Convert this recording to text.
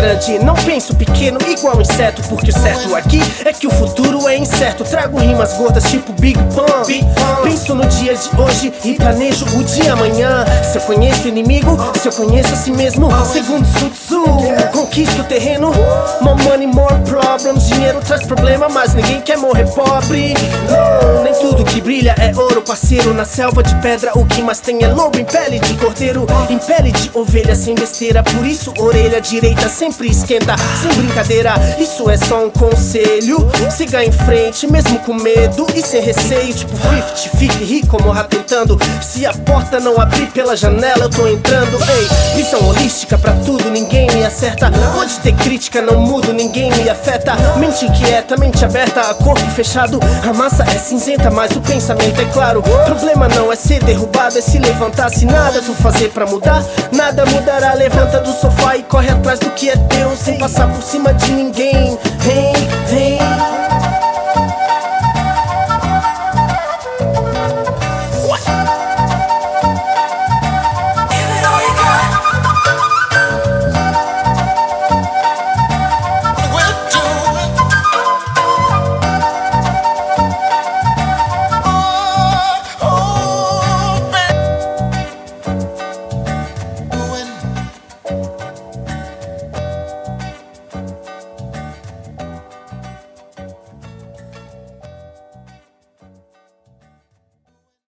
grande. Não penso pequeno igual inseto, porque o certo aqui é que o futuro é incerto. Trago rimas gordas tipo Big Pun. Penso no dia de hoje e planejo o dia amanhã. Se eu conheço o inimigo, se eu conheço a si mesmo, segundo Sun Tzu, conquisto o terreno. More money, more problems. Dinheiro traz problema, mas ninguém quer morrer pobre. Que brilha é ouro, parceiro. Na selva de pedra, o que mais tem é lobo em pele de cordeiro, em pele de ovelha sem besteira. Por isso, orelha direita sempre esquenta, sem brincadeira. Isso é só um conselho. Siga em frente, mesmo com medo e sem receio. Tipo 50, fique rico, como tentando. Se a porta não abrir pela janela, eu tô entrando. Ei, visão holística pra tudo, ninguém me acerta. Pode ter crítica, não mudo, ninguém me afeta. Mente inquieta, mente aberta, corpo fechado. A massa é cinzenta, mas o pensamento é claro. Problema não é ser derrubado, é se levantar. Se nada tu fazer pra mudar, nada mudará. Levanta do sofá e corre atrás do que é teu, sem passar por cima de ninguém. Vem, vem.